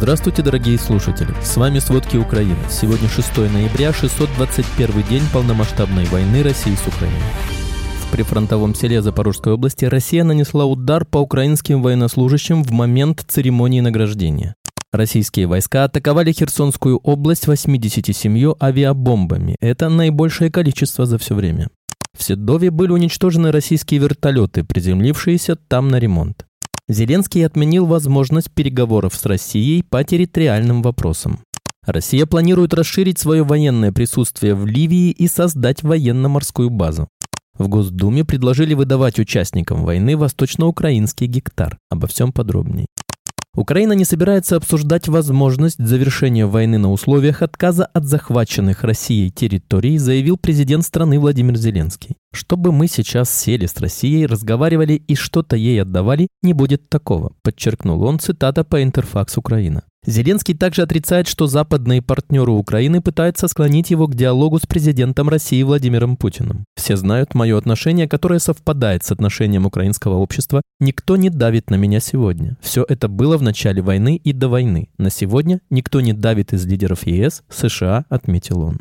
Здравствуйте, дорогие слушатели! С вами «Сводки Украины». Сегодня 6 ноября, 621 день полномасштабной войны России с Украиной. В прифронтовом селе Запорожской области Россия нанесла удар по украинским военнослужащим в момент церемонии награждения. Российские войска атаковали Херсонскую область 87 авиабомбами. Это наибольшее количество за все время. В Седове были уничтожены российские вертолеты, приземлившиеся там на ремонт. Зеленский отменил возможность переговоров с Россией по территориальным вопросам. Россия планирует расширить свое военное присутствие в Ливии и создать военно-морскую базу. В Госдуме предложили выдавать участникам войны восточноукраинский гектар. Обо всем подробнее. Украина не собирается обсуждать возможность завершения войны на условиях отказа от захваченных Россией территорий, заявил президент страны Владимир Зеленский. Чтобы мы сейчас сели с Россией, разговаривали и что-то ей отдавали, не будет такого, подчеркнул он, цитата по Интерфакс Украина. Зеленский также отрицает, что западные партнеры Украины пытаются склонить его к диалогу с президентом России Владимиром Путиным. Все знают мое отношение, которое совпадает с отношением украинского общества. Никто не давит на меня сегодня. Все это было в начале войны и до войны. На сегодня никто не давит из лидеров ЕС, США, отметил он.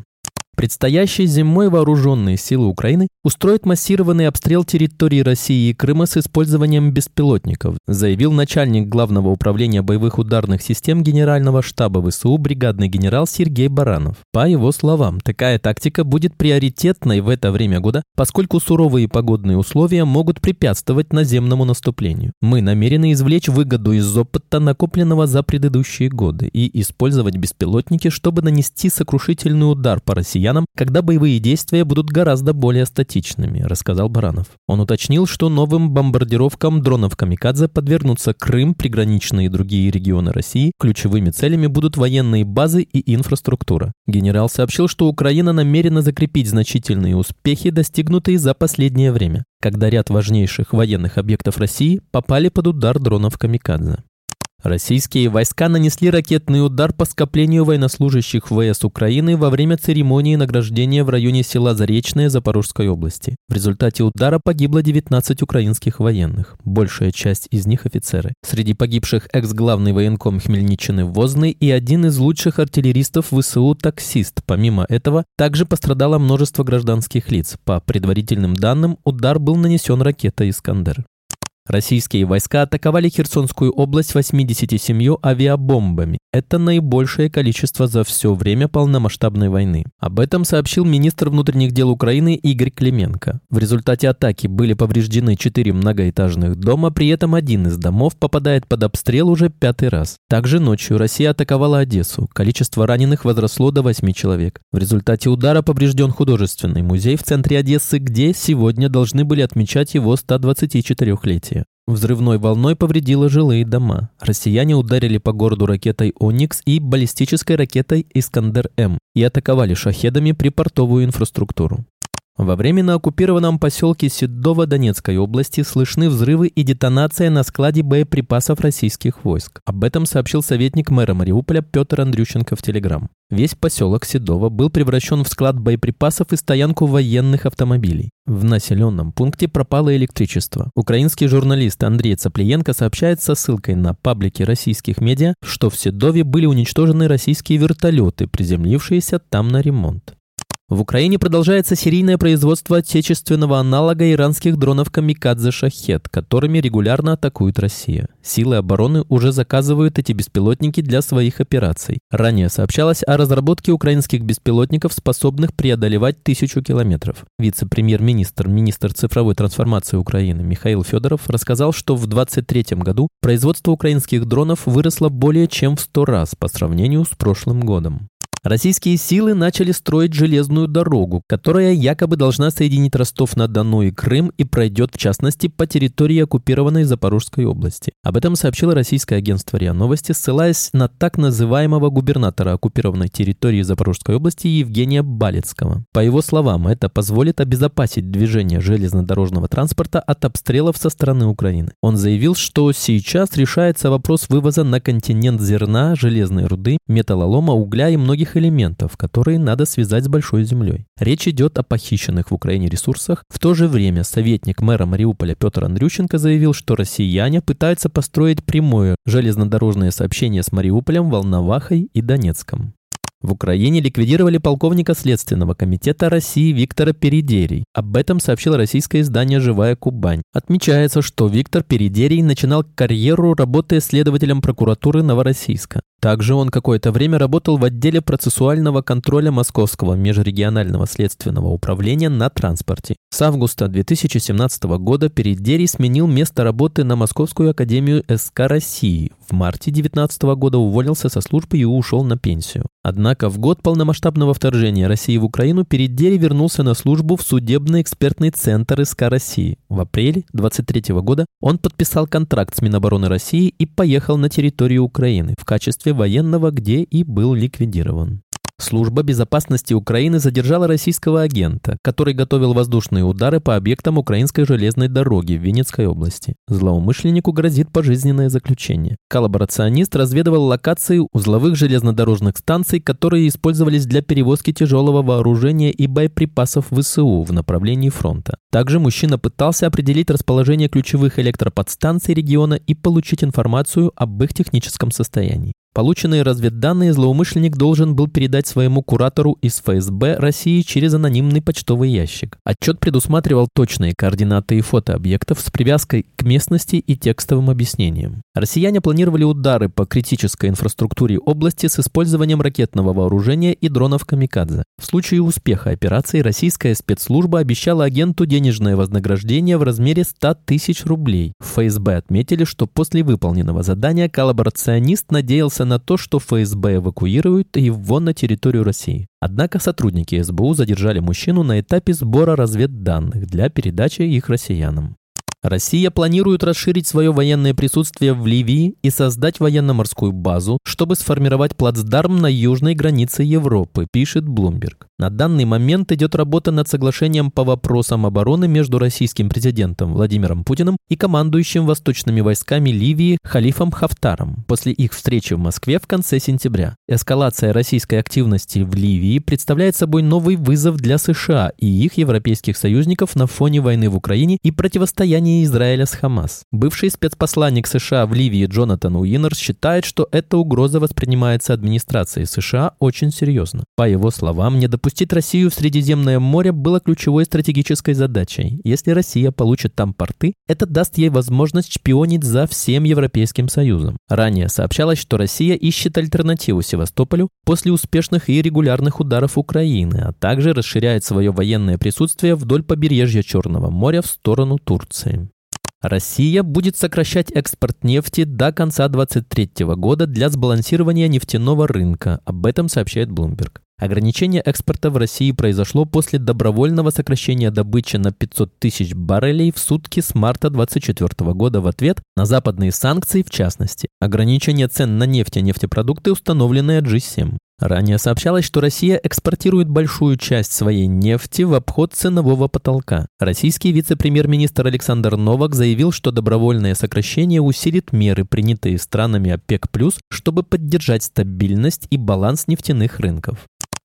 Предстоящей зимой вооруженные силы Украины устроят массированный обстрел территории России и Крыма с использованием беспилотников, заявил начальник Главного управления боевых ударных систем Генерального штаба ВСУ бригадный генерал Сергей Баранов. По его словам, такая тактика будет приоритетной в это время года, поскольку суровые погодные условия могут препятствовать наземному наступлению. Мы намерены извлечь выгоду из опыта, накопленного за предыдущие годы, и использовать беспилотники, чтобы нанести сокрушительный удар по россиянам россиянам, когда боевые действия будут гораздо более статичными, рассказал Баранов. Он уточнил, что новым бомбардировкам дронов «Камикадзе» подвергнутся Крым, приграничные и другие регионы России. Ключевыми целями будут военные базы и инфраструктура. Генерал сообщил, что Украина намерена закрепить значительные успехи, достигнутые за последнее время, когда ряд важнейших военных объектов России попали под удар дронов «Камикадзе». Российские войска нанесли ракетный удар по скоплению военнослужащих ВС Украины во время церемонии награждения в районе села Заречное Запорожской области. В результате удара погибло 19 украинских военных, большая часть из них офицеры. Среди погибших экс-главный военком Хмельниччины Возный и один из лучших артиллеристов ВСУ таксист. Помимо этого, также пострадало множество гражданских лиц. По предварительным данным, удар был нанесен ракетой «Искандер». Российские войска атаковали Херсонскую область 87 авиабомбами. Это наибольшее количество за все время полномасштабной войны. Об этом сообщил министр внутренних дел Украины Игорь Клименко. В результате атаки были повреждены четыре многоэтажных дома, при этом один из домов попадает под обстрел уже пятый раз. Также ночью Россия атаковала Одессу. Количество раненых возросло до 8 человек. В результате удара поврежден художественный музей в центре Одессы, где сегодня должны были отмечать его 124-летие. Взрывной волной повредило жилые дома. Россияне ударили по городу ракетой «Оникс» и баллистической ракетой «Искандер-М» и атаковали шахедами припортовую инфраструктуру. Во временно оккупированном поселке Седово Донецкой области слышны взрывы и детонация на складе боеприпасов российских войск. Об этом сообщил советник мэра Мариуполя Петр Андрющенко в Телеграм. Весь поселок Седово был превращен в склад боеприпасов и стоянку военных автомобилей. В населенном пункте пропало электричество. Украинский журналист Андрей Цаплиенко сообщает со ссылкой на паблики российских медиа, что в Седове были уничтожены российские вертолеты, приземлившиеся там на ремонт. В Украине продолжается серийное производство отечественного аналога иранских дронов «Камикадзе Шахет», которыми регулярно атакует Россия. Силы обороны уже заказывают эти беспилотники для своих операций. Ранее сообщалось о разработке украинских беспилотников, способных преодолевать тысячу километров. Вице-премьер-министр, министр цифровой трансформации Украины Михаил Федоров рассказал, что в 2023 году производство украинских дронов выросло более чем в 100 раз по сравнению с прошлым годом. Российские силы начали строить железную дорогу, которая якобы должна соединить Ростов-на-Дону и Крым и пройдет, в частности, по территории оккупированной Запорожской области. Об этом сообщило российское агентство РИА Новости, ссылаясь на так называемого губернатора оккупированной территории Запорожской области Евгения Балецкого. По его словам, это позволит обезопасить движение железнодорожного транспорта от обстрелов со стороны Украины. Он заявил, что сейчас решается вопрос вывоза на континент зерна, железной руды, металлолома, угля и многих элементов, которые надо связать с Большой землей. Речь идет о похищенных в Украине ресурсах. В то же время советник мэра Мариуполя Петр Андрющенко заявил, что россияне пытаются построить прямое железнодорожное сообщение с Мариуполем, Волновахой и Донецком. В Украине ликвидировали полковника Следственного комитета России Виктора Передерий. Об этом сообщило российское издание «Живая Кубань». Отмечается, что Виктор Передерий начинал карьеру, работая следователем прокуратуры Новороссийска. Также он какое-то время работал в отделе процессуального контроля Московского межрегионального следственного управления на транспорте. С августа 2017 года Передерий сменил место работы на Московскую академию СК России. В марте 2019 года уволился со службы и ушел на пенсию. Однако в год полномасштабного вторжения России в Украину Передерий вернулся на службу в судебный экспертный центр СК России. В апреле 2023 года он подписал контракт с Минобороны России и поехал на территорию Украины в качестве качестве военного, где и был ликвидирован. Служба безопасности Украины задержала российского агента, который готовил воздушные удары по объектам украинской железной дороги в Винницкой области. Злоумышленнику грозит пожизненное заключение. Коллаборационист разведывал локации узловых железнодорожных станций, которые использовались для перевозки тяжелого вооружения и боеприпасов ВСУ в направлении фронта. Также мужчина пытался определить расположение ключевых электроподстанций региона и получить информацию об их техническом состоянии. Полученные разведданные злоумышленник должен был передать своему куратору из ФСБ России через анонимный почтовый ящик. Отчет предусматривал точные координаты и фото объектов с привязкой к местности и текстовым объяснением. Россияне планировали удары по критической инфраструктуре области с использованием ракетного вооружения и дронов «Камикадзе». В случае успеха операции российская спецслужба обещала агенту денежное вознаграждение в размере 100 тысяч рублей. В ФСБ отметили, что после выполненного задания коллаборационист надеялся на то, что ФСБ эвакуирует его на территорию России. Однако сотрудники СБУ задержали мужчину на этапе сбора разведданных для передачи их россиянам. Россия планирует расширить свое военное присутствие в Ливии и создать военно-морскую базу, чтобы сформировать плацдарм на южной границе Европы, пишет Bloomberg. На данный момент идет работа над соглашением по вопросам обороны между российским президентом Владимиром Путиным и командующим восточными войсками Ливии Халифом Хафтаром после их встречи в Москве в конце сентября. Эскалация российской активности в Ливии представляет собой новый вызов для США и их европейских союзников на фоне войны в Украине и противостояния Израиля с Хамас. Бывший спецпосланник США в Ливии Джонатан Уиннер считает, что эта угроза воспринимается администрацией США очень серьезно. По его словам, недопустимо Запустить Россию в Средиземное море было ключевой стратегической задачей. Если Россия получит там порты, это даст ей возможность шпионить за всем Европейским Союзом. Ранее сообщалось, что Россия ищет альтернативу Севастополю после успешных и регулярных ударов Украины, а также расширяет свое военное присутствие вдоль побережья Черного моря в сторону Турции. Россия будет сокращать экспорт нефти до конца 2023 года для сбалансирования нефтяного рынка. Об этом сообщает Bloomberg. Ограничение экспорта в России произошло после добровольного сокращения добычи на 500 тысяч баррелей в сутки с марта 2024 года в ответ на западные санкции в частности. Ограничение цен на нефть и нефтепродукты, установленные G7. Ранее сообщалось, что Россия экспортирует большую часть своей нефти в обход ценового потолка. Российский вице-премьер-министр Александр Новак заявил, что добровольное сокращение усилит меры, принятые странами ОПЕК+, чтобы поддержать стабильность и баланс нефтяных рынков.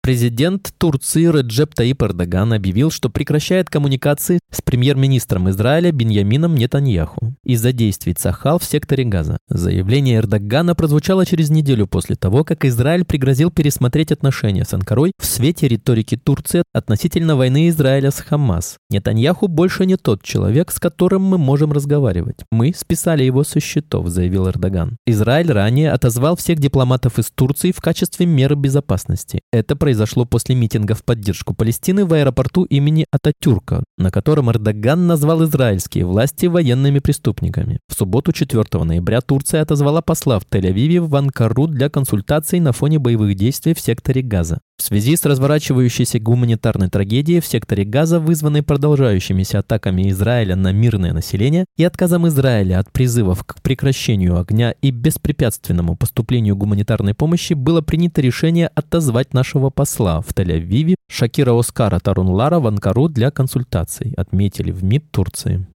Президент Турции Реджеп Таип Эрдоган объявил, что прекращает коммуникации с премьер-министром Израиля Беньямином Нетаньяху из-за действий Цахал в секторе Газа. Заявление Эрдогана прозвучало через неделю после того, как Израиль пригрозил пересмотреть отношения с Анкарой в свете риторики Турции относительно войны Израиля с Хамас. Нетаньяху больше не тот человек, с которым мы можем разговаривать. Мы списали его со счетов, заявил Эрдоган. Израиль ранее отозвал всех дипломатов из Турции в качестве меры безопасности. Это произошло произошло после митинга в поддержку Палестины в аэропорту имени Ататюрка, на котором Эрдоган назвал израильские власти военными преступниками. В субботу 4 ноября Турция отозвала посла в Тель-Авиве в Анкару для консультаций на фоне боевых действий в секторе Газа. В связи с разворачивающейся гуманитарной трагедией в секторе Газа, вызванной продолжающимися атаками Израиля на мирное население и отказом Израиля от призывов к прекращению огня и беспрепятственному поступлению гуманитарной помощи, было принято решение отозвать нашего посла в Тель-Авиве Шакира Оскара Тарунлара в Анкару для консультаций, отметили в МИД Турции.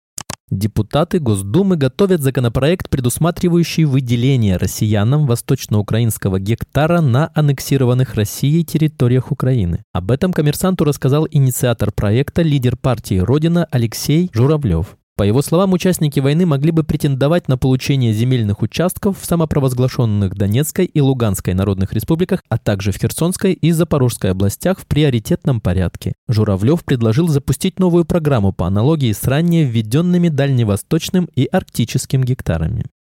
Депутаты Госдумы готовят законопроект, предусматривающий выделение россиянам восточноукраинского гектара на аннексированных Россией территориях Украины. Об этом коммерсанту рассказал инициатор проекта, лидер партии «Родина» Алексей Журавлев. По его словам, участники войны могли бы претендовать на получение земельных участков в самопровозглашенных Донецкой и Луганской народных республиках, а также в Херсонской и Запорожской областях в приоритетном порядке. Журавлев предложил запустить новую программу по аналогии с ранее введенными дальневосточным и арктическим гектарами.